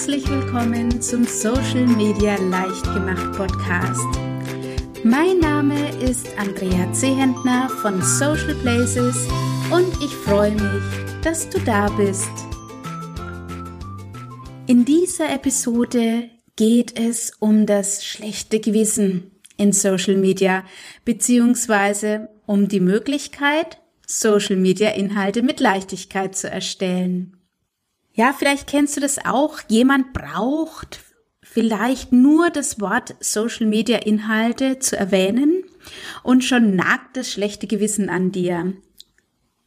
Herzlich willkommen zum Social Media Leicht gemacht Podcast. Mein Name ist Andrea Zehentner von Social Places und ich freue mich, dass du da bist. In dieser Episode geht es um das schlechte Gewissen in Social Media beziehungsweise um die Möglichkeit, Social Media Inhalte mit Leichtigkeit zu erstellen. Ja, vielleicht kennst du das auch. Jemand braucht vielleicht nur das Wort Social Media Inhalte zu erwähnen und schon nagt das schlechte Gewissen an dir.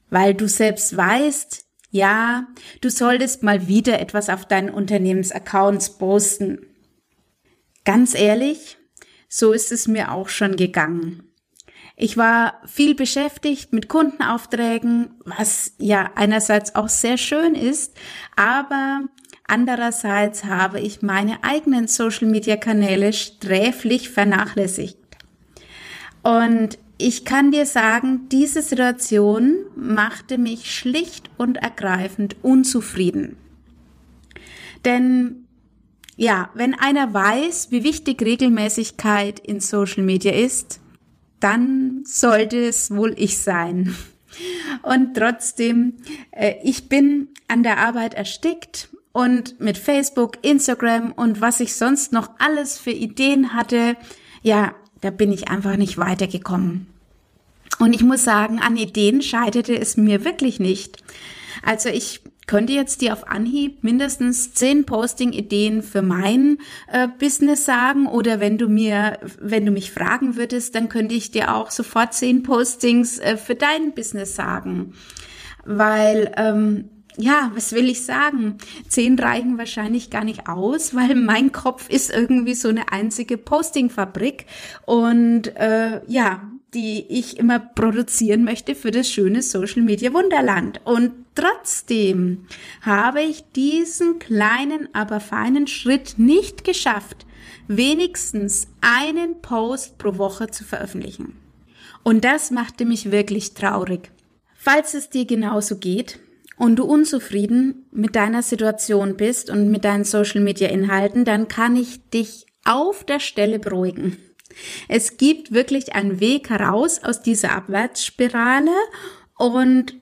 Weil du selbst weißt, ja, du solltest mal wieder etwas auf deinen Unternehmensaccounts posten. Ganz ehrlich, so ist es mir auch schon gegangen. Ich war viel beschäftigt mit Kundenaufträgen, was ja einerseits auch sehr schön ist, aber andererseits habe ich meine eigenen Social-Media-Kanäle sträflich vernachlässigt. Und ich kann dir sagen, diese Situation machte mich schlicht und ergreifend unzufrieden. Denn ja, wenn einer weiß, wie wichtig Regelmäßigkeit in Social Media ist, dann sollte es wohl ich sein. Und trotzdem, äh, ich bin an der Arbeit erstickt und mit Facebook, Instagram und was ich sonst noch alles für Ideen hatte, ja, da bin ich einfach nicht weitergekommen. Und ich muss sagen, an Ideen scheiterte es mir wirklich nicht. Also ich könnte jetzt dir auf Anhieb mindestens zehn Posting-Ideen für mein äh, Business sagen oder wenn du mir, wenn du mich fragen würdest, dann könnte ich dir auch sofort zehn Postings äh, für dein Business sagen, weil ähm, ja, was will ich sagen? Zehn reichen wahrscheinlich gar nicht aus, weil mein Kopf ist irgendwie so eine einzige Posting-Fabrik und äh, ja, die ich immer produzieren möchte für das schöne Social Media Wunderland. Und trotzdem habe ich diesen kleinen, aber feinen Schritt nicht geschafft, wenigstens einen Post pro Woche zu veröffentlichen. Und das machte mich wirklich traurig. Falls es dir genauso geht und du unzufrieden mit deiner Situation bist und mit deinen Social Media Inhalten, dann kann ich dich auf der Stelle beruhigen. Es gibt wirklich einen Weg heraus aus dieser Abwärtsspirale und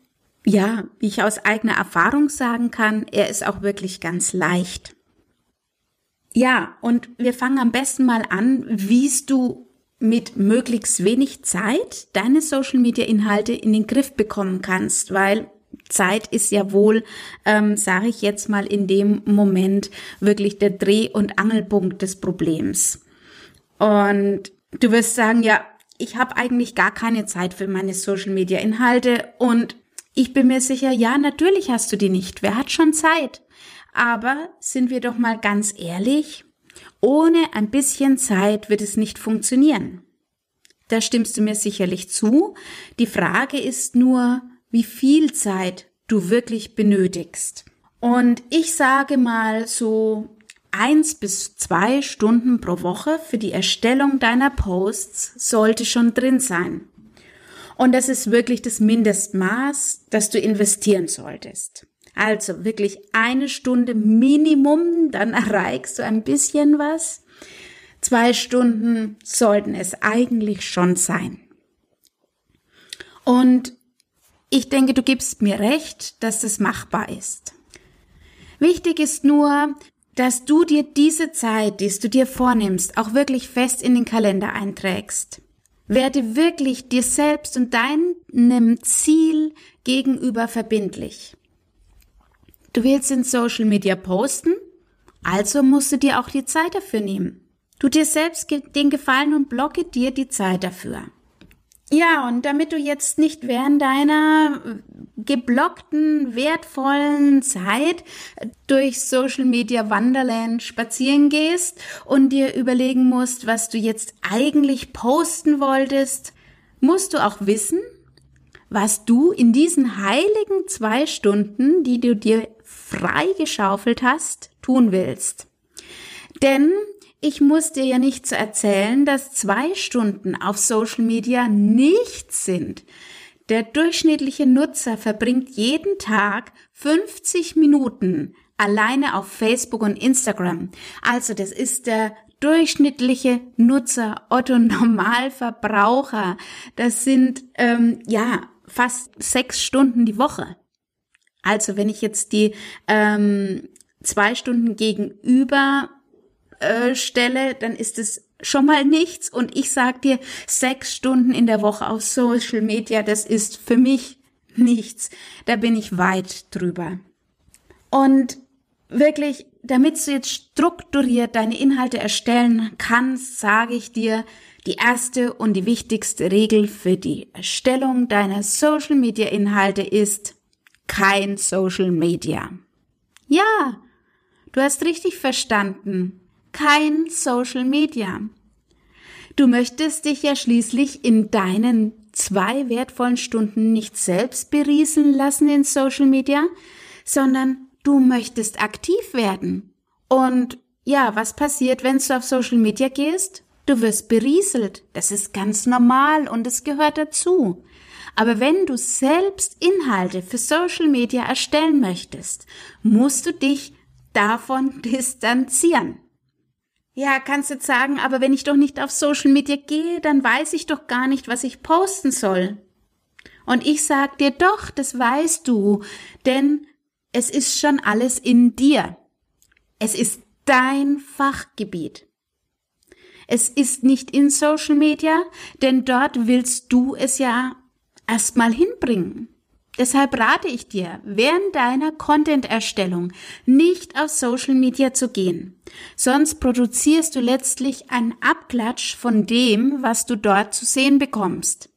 ja, wie ich aus eigener Erfahrung sagen kann, er ist auch wirklich ganz leicht. Ja, und wir fangen am besten mal an, wie du mit möglichst wenig Zeit deine Social Media Inhalte in den Griff bekommen kannst, weil Zeit ist ja wohl, ähm, sage ich jetzt mal in dem Moment wirklich der Dreh- und Angelpunkt des Problems. Und du wirst sagen, ja, ich habe eigentlich gar keine Zeit für meine Social-Media-Inhalte und ich bin mir sicher, ja, natürlich hast du die nicht. Wer hat schon Zeit? Aber sind wir doch mal ganz ehrlich, ohne ein bisschen Zeit wird es nicht funktionieren. Da stimmst du mir sicherlich zu. Die Frage ist nur, wie viel Zeit du wirklich benötigst. Und ich sage mal so eins bis zwei Stunden pro Woche für die Erstellung deiner Posts sollte schon drin sein. Und das ist wirklich das Mindestmaß, das du investieren solltest. Also wirklich eine Stunde Minimum, dann erreichst du ein bisschen was. Zwei Stunden sollten es eigentlich schon sein. Und ich denke, du gibst mir recht, dass das machbar ist. Wichtig ist nur, dass du dir diese Zeit, die du dir vornimmst, auch wirklich fest in den Kalender einträgst. Werde wirklich dir selbst und deinem Ziel gegenüber verbindlich. Du willst in Social Media posten, also musst du dir auch die Zeit dafür nehmen. Du dir selbst den Gefallen und blocke dir die Zeit dafür. Ja, und damit du jetzt nicht während deiner geblockten, wertvollen Zeit durch Social Media Wonderland spazieren gehst und dir überlegen musst, was du jetzt eigentlich posten wolltest, musst du auch wissen, was du in diesen heiligen zwei Stunden, die du dir freigeschaufelt hast, tun willst. Denn ich muss dir ja nicht zu erzählen, dass zwei Stunden auf Social Media nichts sind. Der durchschnittliche Nutzer verbringt jeden Tag 50 Minuten alleine auf Facebook und Instagram. Also das ist der durchschnittliche Nutzer, Otto Normalverbraucher. Das sind ähm, ja fast sechs Stunden die Woche. Also wenn ich jetzt die ähm, zwei Stunden gegenüber äh, stelle, dann ist es schon mal nichts. Und ich sag dir, sechs Stunden in der Woche auf Social Media, das ist für mich nichts. Da bin ich weit drüber. Und wirklich, damit du jetzt strukturiert deine Inhalte erstellen kannst, sage ich dir, die erste und die wichtigste Regel für die Erstellung deiner Social Media Inhalte ist kein Social Media. Ja, du hast richtig verstanden. Kein Social Media. Du möchtest dich ja schließlich in deinen zwei wertvollen Stunden nicht selbst berieseln lassen in Social Media, sondern du möchtest aktiv werden. Und ja, was passiert, wenn du auf Social Media gehst? Du wirst berieselt. Das ist ganz normal und es gehört dazu. Aber wenn du selbst Inhalte für Social Media erstellen möchtest, musst du dich davon distanzieren. Ja, kannst jetzt sagen, aber wenn ich doch nicht auf Social Media gehe, dann weiß ich doch gar nicht, was ich posten soll. Und ich sag dir doch, das weißt du, denn es ist schon alles in dir. Es ist dein Fachgebiet. Es ist nicht in Social Media, denn dort willst du es ja erstmal hinbringen. Deshalb rate ich dir, während deiner Content-Erstellung nicht auf Social Media zu gehen. Sonst produzierst du letztlich einen Abklatsch von dem, was du dort zu sehen bekommst.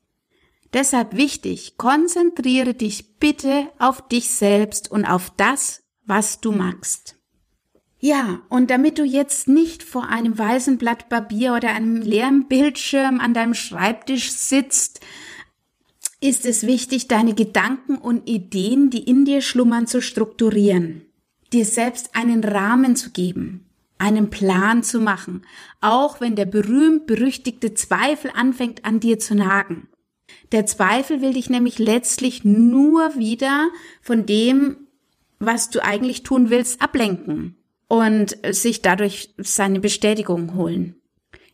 Deshalb wichtig, konzentriere dich bitte auf dich selbst und auf das, was du magst. Ja, und damit du jetzt nicht vor einem weißen Blatt Papier oder einem leeren Bildschirm an deinem Schreibtisch sitzt, ist es wichtig, deine Gedanken und Ideen, die in dir schlummern, zu strukturieren, dir selbst einen Rahmen zu geben, einen Plan zu machen, auch wenn der berühmt-berüchtigte Zweifel anfängt an dir zu nagen. Der Zweifel will dich nämlich letztlich nur wieder von dem, was du eigentlich tun willst, ablenken und sich dadurch seine Bestätigung holen.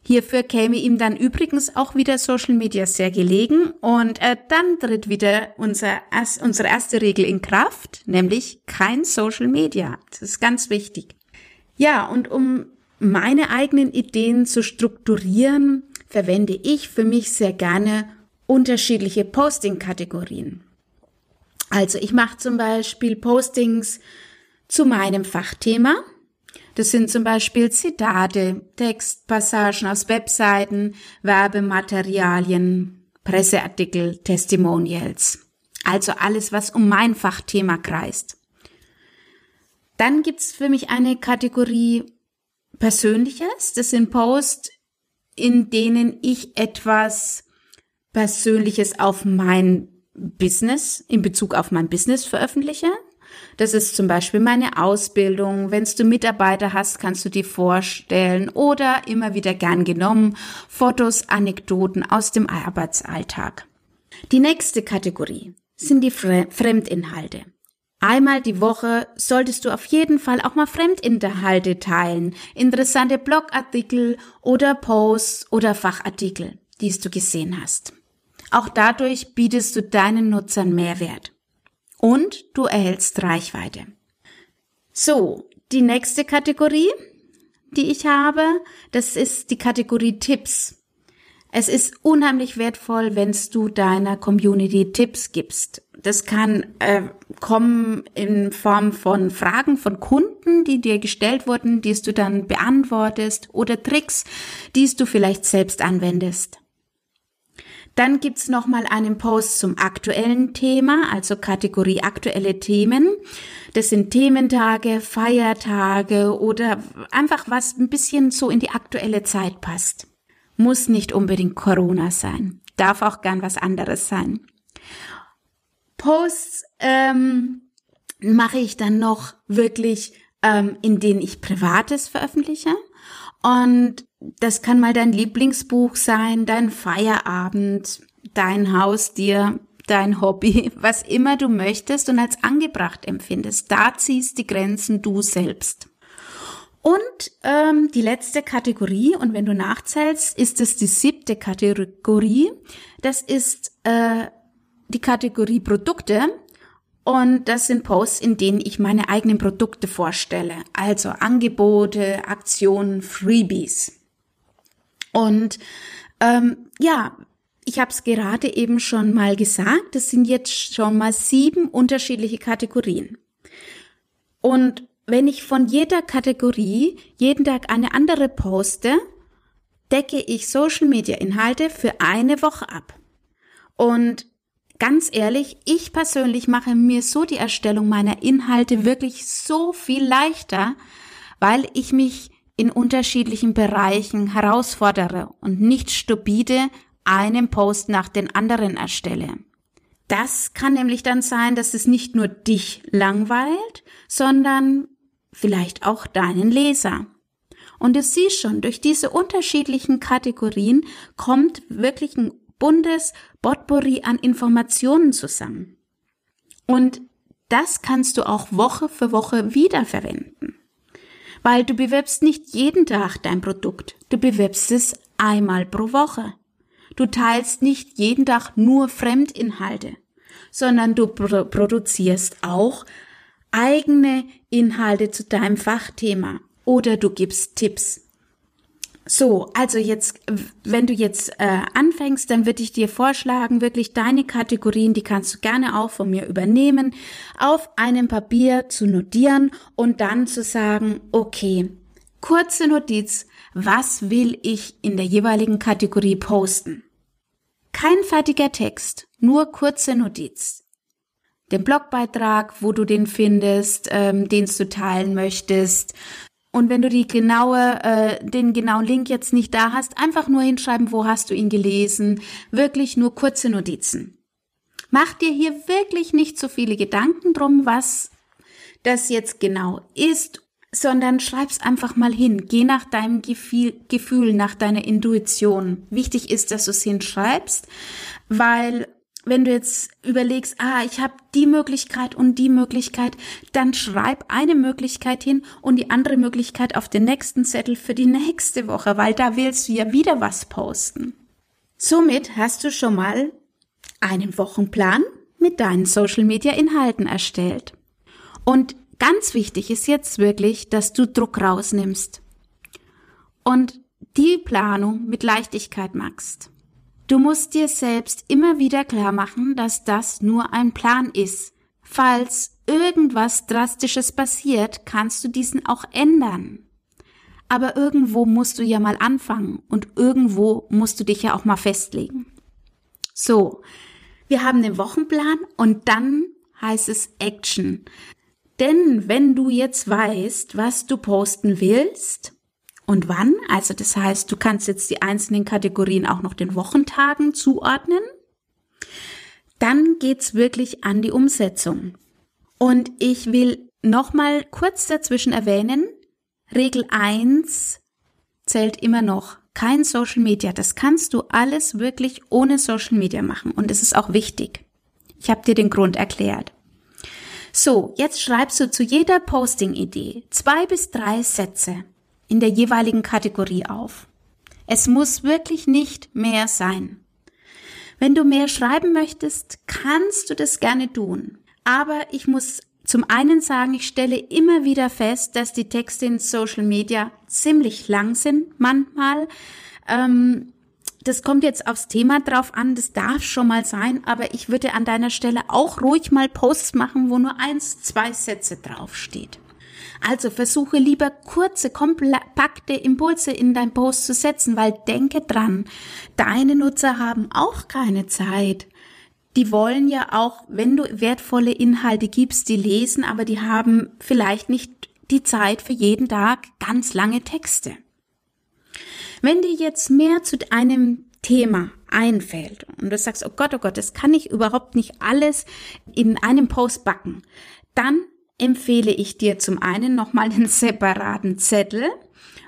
Hierfür käme ihm dann übrigens auch wieder Social Media sehr gelegen und äh, dann tritt wieder unser, unsere erste Regel in Kraft, nämlich kein Social Media. Das ist ganz wichtig. Ja, und um meine eigenen Ideen zu strukturieren, verwende ich für mich sehr gerne unterschiedliche Posting-Kategorien. Also ich mache zum Beispiel Postings zu meinem Fachthema, das sind zum Beispiel Zitate, Textpassagen aus Webseiten, Werbematerialien, Presseartikel, Testimonials. Also alles, was um mein Fachthema kreist. Dann gibt's für mich eine Kategorie Persönliches. Das sind Posts, in denen ich etwas Persönliches auf mein Business, in Bezug auf mein Business veröffentliche. Das ist zum Beispiel meine Ausbildung. Wenn du Mitarbeiter hast, kannst du die vorstellen oder immer wieder gern genommen Fotos, Anekdoten aus dem Arbeitsalltag. Die nächste Kategorie sind die Fremdinhalte. Einmal die Woche solltest du auf jeden Fall auch mal Fremdinhalte teilen, interessante Blogartikel oder Posts oder Fachartikel, die du gesehen hast. Auch dadurch bietest du deinen Nutzern Mehrwert und du erhältst Reichweite. So, die nächste Kategorie, die ich habe, das ist die Kategorie Tipps. Es ist unheimlich wertvoll, wenn du deiner Community Tipps gibst. Das kann äh, kommen in Form von Fragen von Kunden, die dir gestellt wurden, die du dann beantwortest oder Tricks, die du vielleicht selbst anwendest. Dann gibt's noch mal einen Post zum aktuellen Thema, also Kategorie aktuelle Themen. Das sind Thementage, Feiertage oder einfach was ein bisschen so in die aktuelle Zeit passt. Muss nicht unbedingt Corona sein, darf auch gern was anderes sein. Posts ähm, mache ich dann noch wirklich, ähm, in denen ich Privates veröffentliche. Und das kann mal dein Lieblingsbuch sein, dein Feierabend, dein Haustier, dein Hobby, was immer du möchtest und als angebracht empfindest. Da ziehst die Grenzen du selbst. Und ähm, die letzte Kategorie, und wenn du nachzählst, ist es die siebte Kategorie. Das ist äh, die Kategorie Produkte. Und das sind Posts, in denen ich meine eigenen Produkte vorstelle. Also Angebote, Aktionen, Freebies. Und ähm, ja, ich habe es gerade eben schon mal gesagt, es sind jetzt schon mal sieben unterschiedliche Kategorien. Und wenn ich von jeder Kategorie jeden Tag eine andere poste, decke ich Social Media Inhalte für eine Woche ab. Und ganz ehrlich, ich persönlich mache mir so die Erstellung meiner Inhalte wirklich so viel leichter, weil ich mich in unterschiedlichen Bereichen herausfordere und nicht stupide einen Post nach den anderen erstelle. Das kann nämlich dann sein, dass es nicht nur dich langweilt, sondern vielleicht auch deinen Leser. Und du siehst schon, durch diese unterschiedlichen Kategorien kommt wirklich ein buntes Potpourri an Informationen zusammen. Und das kannst du auch Woche für Woche wiederverwenden. Weil du bewirbst nicht jeden Tag dein Produkt, du bewirbst es einmal pro Woche. Du teilst nicht jeden Tag nur Fremdinhalte, sondern du pro produzierst auch eigene Inhalte zu deinem Fachthema oder du gibst Tipps. So, also jetzt, wenn du jetzt äh, anfängst, dann würde ich dir vorschlagen, wirklich deine Kategorien, die kannst du gerne auch von mir übernehmen, auf einem Papier zu notieren und dann zu sagen, okay, kurze Notiz, was will ich in der jeweiligen Kategorie posten? Kein fertiger Text, nur kurze Notiz den Blogbeitrag, wo du den findest, ähm, den du teilen möchtest. Und wenn du die genaue, äh, den genauen Link jetzt nicht da hast, einfach nur hinschreiben, wo hast du ihn gelesen. Wirklich nur kurze Notizen. Mach dir hier wirklich nicht so viele Gedanken drum, was das jetzt genau ist, sondern schreib's einfach mal hin. Geh nach deinem Gefühl, Gefühl nach deiner Intuition. Wichtig ist, dass du es hinschreibst, weil wenn du jetzt überlegst, ah, ich habe die Möglichkeit und die Möglichkeit, dann schreib eine Möglichkeit hin und die andere Möglichkeit auf den nächsten Zettel für die nächste Woche, weil da willst du ja wieder was posten. Somit hast du schon mal einen Wochenplan mit deinen Social Media Inhalten erstellt. Und ganz wichtig ist jetzt wirklich, dass du Druck rausnimmst und die Planung mit Leichtigkeit machst. Du musst dir selbst immer wieder klar machen, dass das nur ein Plan ist. Falls irgendwas Drastisches passiert, kannst du diesen auch ändern. Aber irgendwo musst du ja mal anfangen und irgendwo musst du dich ja auch mal festlegen. So, wir haben den Wochenplan und dann heißt es Action. Denn wenn du jetzt weißt, was du posten willst, und wann. Also das heißt, du kannst jetzt die einzelnen Kategorien auch noch den Wochentagen zuordnen. Dann geht's wirklich an die Umsetzung. Und ich will nochmal kurz dazwischen erwähnen, Regel 1 zählt immer noch. Kein Social Media. Das kannst du alles wirklich ohne Social Media machen. Und es ist auch wichtig. Ich habe dir den Grund erklärt. So, jetzt schreibst du zu jeder Posting-Idee zwei bis drei Sätze in der jeweiligen Kategorie auf. Es muss wirklich nicht mehr sein. Wenn du mehr schreiben möchtest, kannst du das gerne tun. Aber ich muss zum einen sagen, ich stelle immer wieder fest, dass die Texte in Social Media ziemlich lang sind manchmal. Ähm, das kommt jetzt aufs Thema drauf an, das darf schon mal sein, aber ich würde an deiner Stelle auch ruhig mal Posts machen, wo nur eins, zwei Sätze draufsteht. Also versuche lieber kurze, kompakte Impulse in dein Post zu setzen, weil denke dran, deine Nutzer haben auch keine Zeit. Die wollen ja auch, wenn du wertvolle Inhalte gibst, die lesen, aber die haben vielleicht nicht die Zeit für jeden Tag ganz lange Texte. Wenn dir jetzt mehr zu einem Thema einfällt und du sagst, oh Gott, oh Gott, das kann ich überhaupt nicht alles in einem Post backen, dann empfehle ich dir zum einen nochmal einen separaten Zettel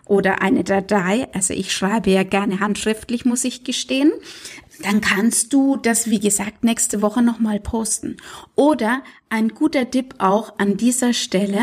oder eine Datei, also ich schreibe ja gerne handschriftlich, muss ich gestehen, dann kannst du das, wie gesagt, nächste Woche nochmal posten. Oder ein guter Tipp auch an dieser Stelle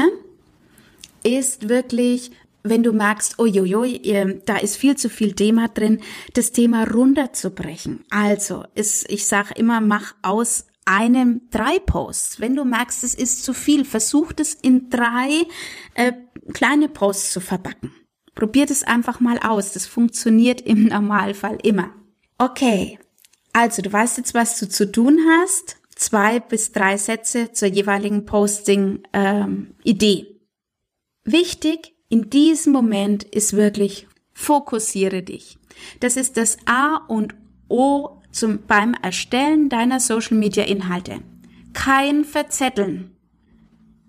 ist wirklich, wenn du merkst, uiuiui, da ist viel zu viel Thema drin, das Thema runterzubrechen. Also, ist, ich sage immer, mach aus einem drei Posts. Wenn du merkst, es ist zu viel, versuch es in drei äh, kleine Posts zu verbacken. Probier das einfach mal aus. Das funktioniert im Normalfall immer. Okay, also du weißt jetzt, was du zu tun hast. Zwei bis drei Sätze zur jeweiligen Posting-Idee. Ähm, Wichtig in diesem Moment ist wirklich, fokussiere dich. Das ist das A und O zum, beim Erstellen deiner Social-Media-Inhalte. Kein Verzetteln.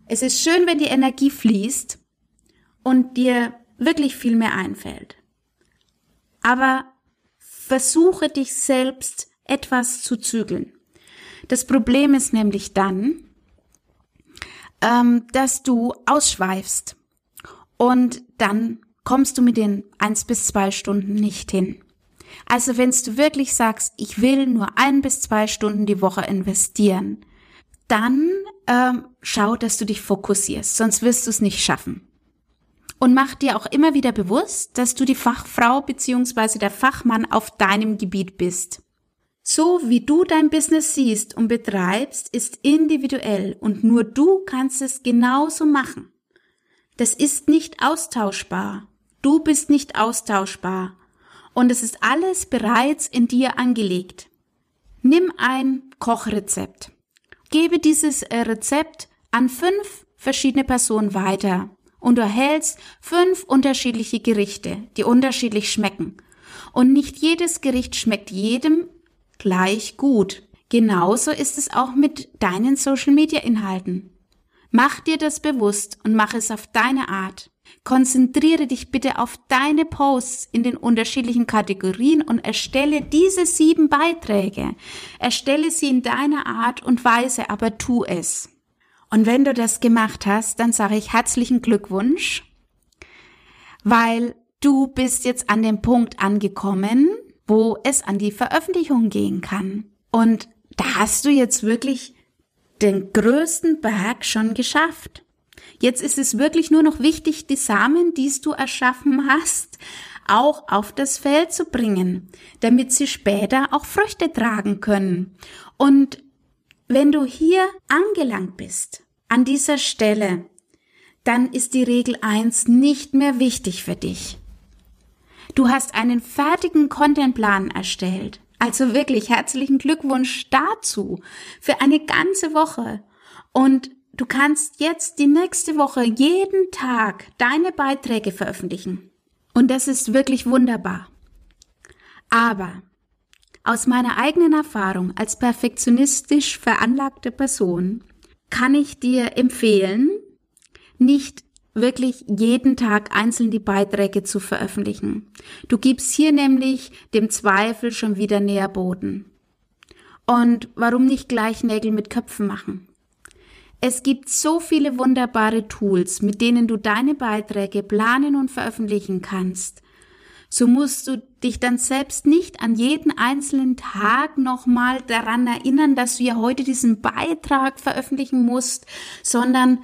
Es ist schön, wenn die Energie fließt und dir wirklich viel mehr einfällt. Aber versuche dich selbst etwas zu zügeln. Das Problem ist nämlich dann, ähm, dass du ausschweifst und dann kommst du mit den eins bis zwei Stunden nicht hin. Also wenn du wirklich sagst, ich will nur ein bis zwei Stunden die Woche investieren, dann ähm, schau, dass du dich fokussierst, sonst wirst du es nicht schaffen. Und mach dir auch immer wieder bewusst, dass du die Fachfrau beziehungsweise der Fachmann auf deinem Gebiet bist. So wie du dein Business siehst und betreibst, ist individuell und nur du kannst es genauso machen. Das ist nicht austauschbar. Du bist nicht austauschbar. Und es ist alles bereits in dir angelegt. Nimm ein Kochrezept. Gebe dieses äh, Rezept an fünf verschiedene Personen weiter und du erhältst fünf unterschiedliche Gerichte, die unterschiedlich schmecken. Und nicht jedes Gericht schmeckt jedem gleich gut. Genauso ist es auch mit deinen Social-Media-Inhalten. Mach dir das bewusst und mach es auf deine Art. Konzentriere dich bitte auf deine Posts in den unterschiedlichen Kategorien und erstelle diese sieben Beiträge. Erstelle sie in deiner Art und Weise, aber tu es. Und wenn du das gemacht hast, dann sage ich herzlichen Glückwunsch, weil du bist jetzt an dem Punkt angekommen, wo es an die Veröffentlichung gehen kann. Und da hast du jetzt wirklich den größten Berg schon geschafft. Jetzt ist es wirklich nur noch wichtig, die Samen, die du erschaffen hast, auch auf das Feld zu bringen, damit sie später auch Früchte tragen können. Und wenn du hier angelangt bist, an dieser Stelle, dann ist die Regel eins nicht mehr wichtig für dich. Du hast einen fertigen Contentplan erstellt. Also wirklich herzlichen Glückwunsch dazu für eine ganze Woche. Und du kannst jetzt die nächste Woche jeden Tag deine Beiträge veröffentlichen. Und das ist wirklich wunderbar. Aber aus meiner eigenen Erfahrung als perfektionistisch veranlagte Person kann ich dir empfehlen, nicht wirklich jeden Tag einzeln die Beiträge zu veröffentlichen. Du gibst hier nämlich dem Zweifel schon wieder Nährboden. Und warum nicht gleich Nägel mit Köpfen machen? Es gibt so viele wunderbare Tools, mit denen du deine Beiträge planen und veröffentlichen kannst. So musst du dich dann selbst nicht an jeden einzelnen Tag nochmal daran erinnern, dass du ja heute diesen Beitrag veröffentlichen musst, sondern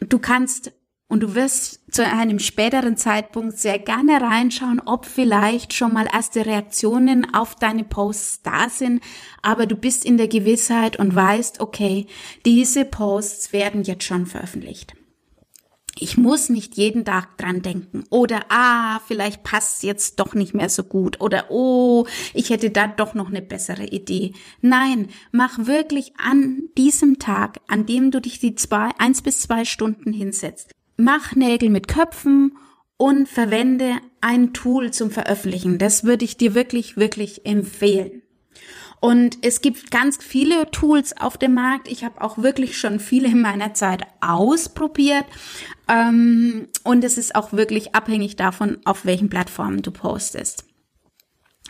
du kannst und du wirst zu einem späteren Zeitpunkt sehr gerne reinschauen, ob vielleicht schon mal erste Reaktionen auf deine Posts da sind, aber du bist in der Gewissheit und weißt, okay, diese Posts werden jetzt schon veröffentlicht. Ich muss nicht jeden Tag dran denken. Oder, ah, vielleicht passt jetzt doch nicht mehr so gut. Oder, oh, ich hätte da doch noch eine bessere Idee. Nein, mach wirklich an diesem Tag, an dem du dich die zwei, eins bis zwei Stunden hinsetzt, mach Nägel mit Köpfen und verwende ein Tool zum Veröffentlichen. Das würde ich dir wirklich, wirklich empfehlen. Und es gibt ganz viele Tools auf dem Markt. Ich habe auch wirklich schon viele in meiner Zeit ausprobiert. Ähm, und es ist auch wirklich abhängig davon, auf welchen Plattformen du postest.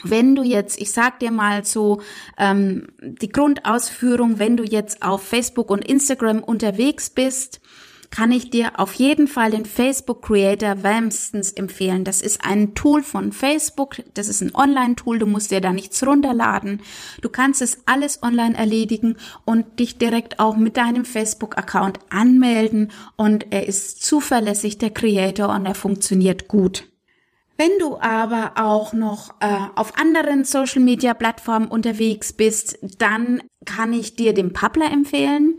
Wenn du jetzt, ich sag dir mal so ähm, die Grundausführung, wenn du jetzt auf Facebook und Instagram unterwegs bist, kann ich dir auf jeden Fall den Facebook Creator wärmstens empfehlen. Das ist ein Tool von Facebook. Das ist ein Online-Tool. Du musst dir da nichts runterladen. Du kannst es alles online erledigen und dich direkt auch mit deinem Facebook-Account anmelden. Und er ist zuverlässig, der Creator, und er funktioniert gut. Wenn du aber auch noch äh, auf anderen Social-Media-Plattformen unterwegs bist, dann kann ich dir den Publer empfehlen.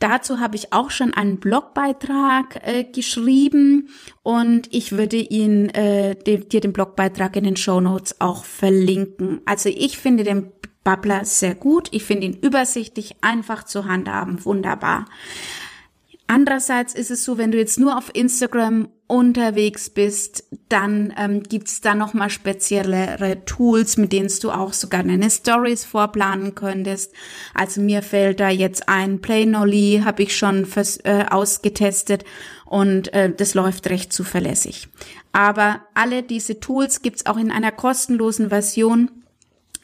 Dazu habe ich auch schon einen Blogbeitrag äh, geschrieben und ich würde ihn äh, dir, dir den Blogbeitrag in den Show Notes auch verlinken. Also ich finde den Bubbler sehr gut. Ich finde ihn übersichtlich, einfach zu handhaben, wunderbar. Andererseits ist es so, wenn du jetzt nur auf Instagram unterwegs bist, dann ähm, gibt's da nochmal speziellere Tools, mit denen du auch sogar deine Stories vorplanen könntest. Also mir fällt da jetzt ein Playnoly, habe ich schon fürs, äh, ausgetestet und äh, das läuft recht zuverlässig. Aber alle diese Tools gibt's auch in einer kostenlosen Version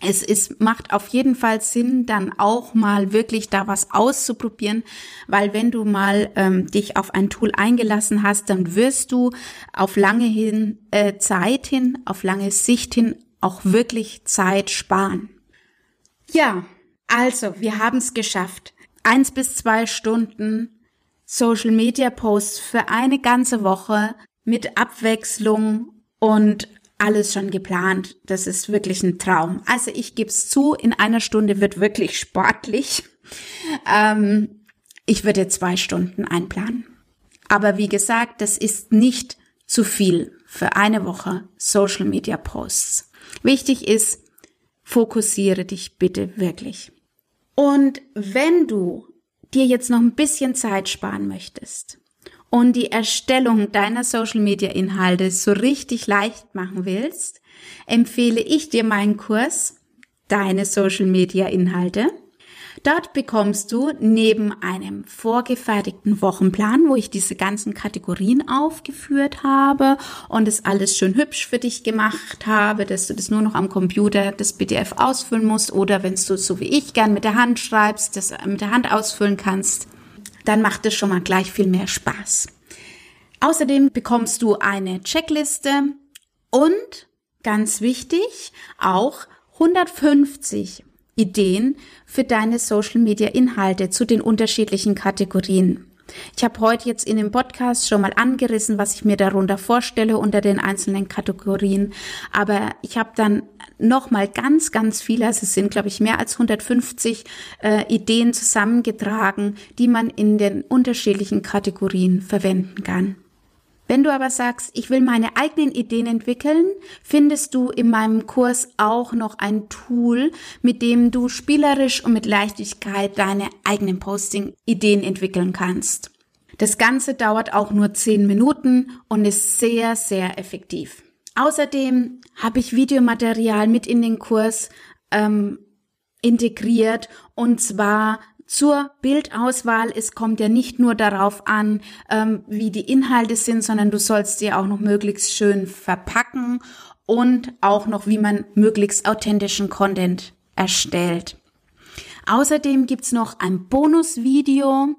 es ist, macht auf jeden Fall Sinn, dann auch mal wirklich da was auszuprobieren, weil wenn du mal ähm, dich auf ein Tool eingelassen hast, dann wirst du auf lange hin, äh, Zeit hin, auf lange Sicht hin auch wirklich Zeit sparen. Ja, also wir haben es geschafft. Eins bis zwei Stunden Social Media Posts für eine ganze Woche mit Abwechslung und alles schon geplant. Das ist wirklich ein Traum. Also ich gebe es zu, in einer Stunde wird wirklich sportlich. Ähm, ich würde zwei Stunden einplanen. Aber wie gesagt, das ist nicht zu viel für eine Woche Social Media Posts. Wichtig ist, fokussiere dich bitte wirklich. Und wenn du dir jetzt noch ein bisschen Zeit sparen möchtest, und die Erstellung deiner Social-Media-Inhalte so richtig leicht machen willst, empfehle ich dir meinen Kurs Deine Social-Media-Inhalte. Dort bekommst du neben einem vorgefertigten Wochenplan, wo ich diese ganzen Kategorien aufgeführt habe und es alles schön hübsch für dich gemacht habe, dass du das nur noch am Computer das PDF ausfüllen musst oder wenn du so wie ich gern mit der Hand schreibst, das mit der Hand ausfüllen kannst, dann macht es schon mal gleich viel mehr Spaß. Außerdem bekommst du eine Checkliste und ganz wichtig auch 150 Ideen für deine Social Media Inhalte zu den unterschiedlichen Kategorien. Ich habe heute jetzt in dem Podcast schon mal angerissen, was ich mir darunter vorstelle unter den einzelnen Kategorien. Aber ich habe dann noch mal ganz, ganz viele, also es sind, glaube ich, mehr als 150 äh, Ideen zusammengetragen, die man in den unterschiedlichen Kategorien verwenden kann. Wenn du aber sagst, ich will meine eigenen Ideen entwickeln, findest du in meinem Kurs auch noch ein Tool, mit dem du spielerisch und mit Leichtigkeit deine eigenen Posting-Ideen entwickeln kannst. Das Ganze dauert auch nur 10 Minuten und ist sehr, sehr effektiv. Außerdem habe ich Videomaterial mit in den Kurs ähm, integriert und zwar zur Bildauswahl. Es kommt ja nicht nur darauf an, ähm, wie die Inhalte sind, sondern du sollst sie auch noch möglichst schön verpacken und auch noch, wie man möglichst authentischen Content erstellt. Außerdem gibt's noch ein Bonusvideo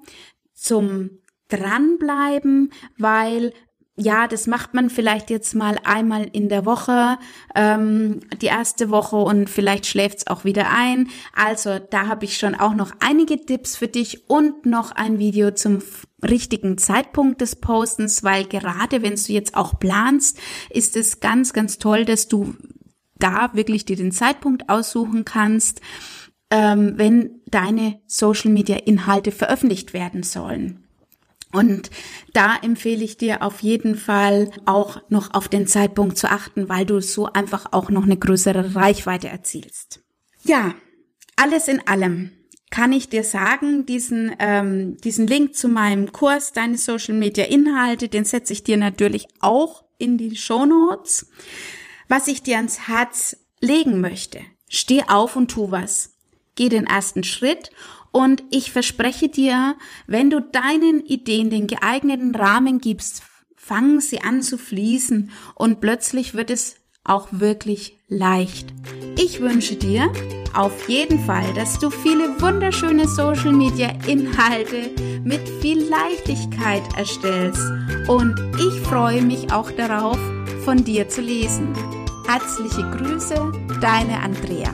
zum Dranbleiben, weil ja, das macht man vielleicht jetzt mal einmal in der Woche, ähm, die erste Woche und vielleicht schläft's auch wieder ein. Also da habe ich schon auch noch einige Tipps für dich und noch ein Video zum richtigen Zeitpunkt des Postens, weil gerade wenn du jetzt auch planst, ist es ganz, ganz toll, dass du da wirklich dir den Zeitpunkt aussuchen kannst, ähm, wenn deine Social-Media-Inhalte veröffentlicht werden sollen. Und da empfehle ich dir auf jeden Fall auch noch auf den Zeitpunkt zu achten, weil du so einfach auch noch eine größere Reichweite erzielst. Ja, alles in allem kann ich dir sagen, diesen, ähm, diesen Link zu meinem Kurs, deine Social Media Inhalte, den setze ich dir natürlich auch in die Show Notes. Was ich dir ans Herz legen möchte, steh auf und tu was. Geh den ersten Schritt und ich verspreche dir, wenn du deinen Ideen den geeigneten Rahmen gibst, fangen sie an zu fließen und plötzlich wird es auch wirklich leicht. Ich wünsche dir auf jeden Fall, dass du viele wunderschöne Social Media Inhalte mit viel Leichtigkeit erstellst und ich freue mich auch darauf, von dir zu lesen. Herzliche Grüße, deine Andrea.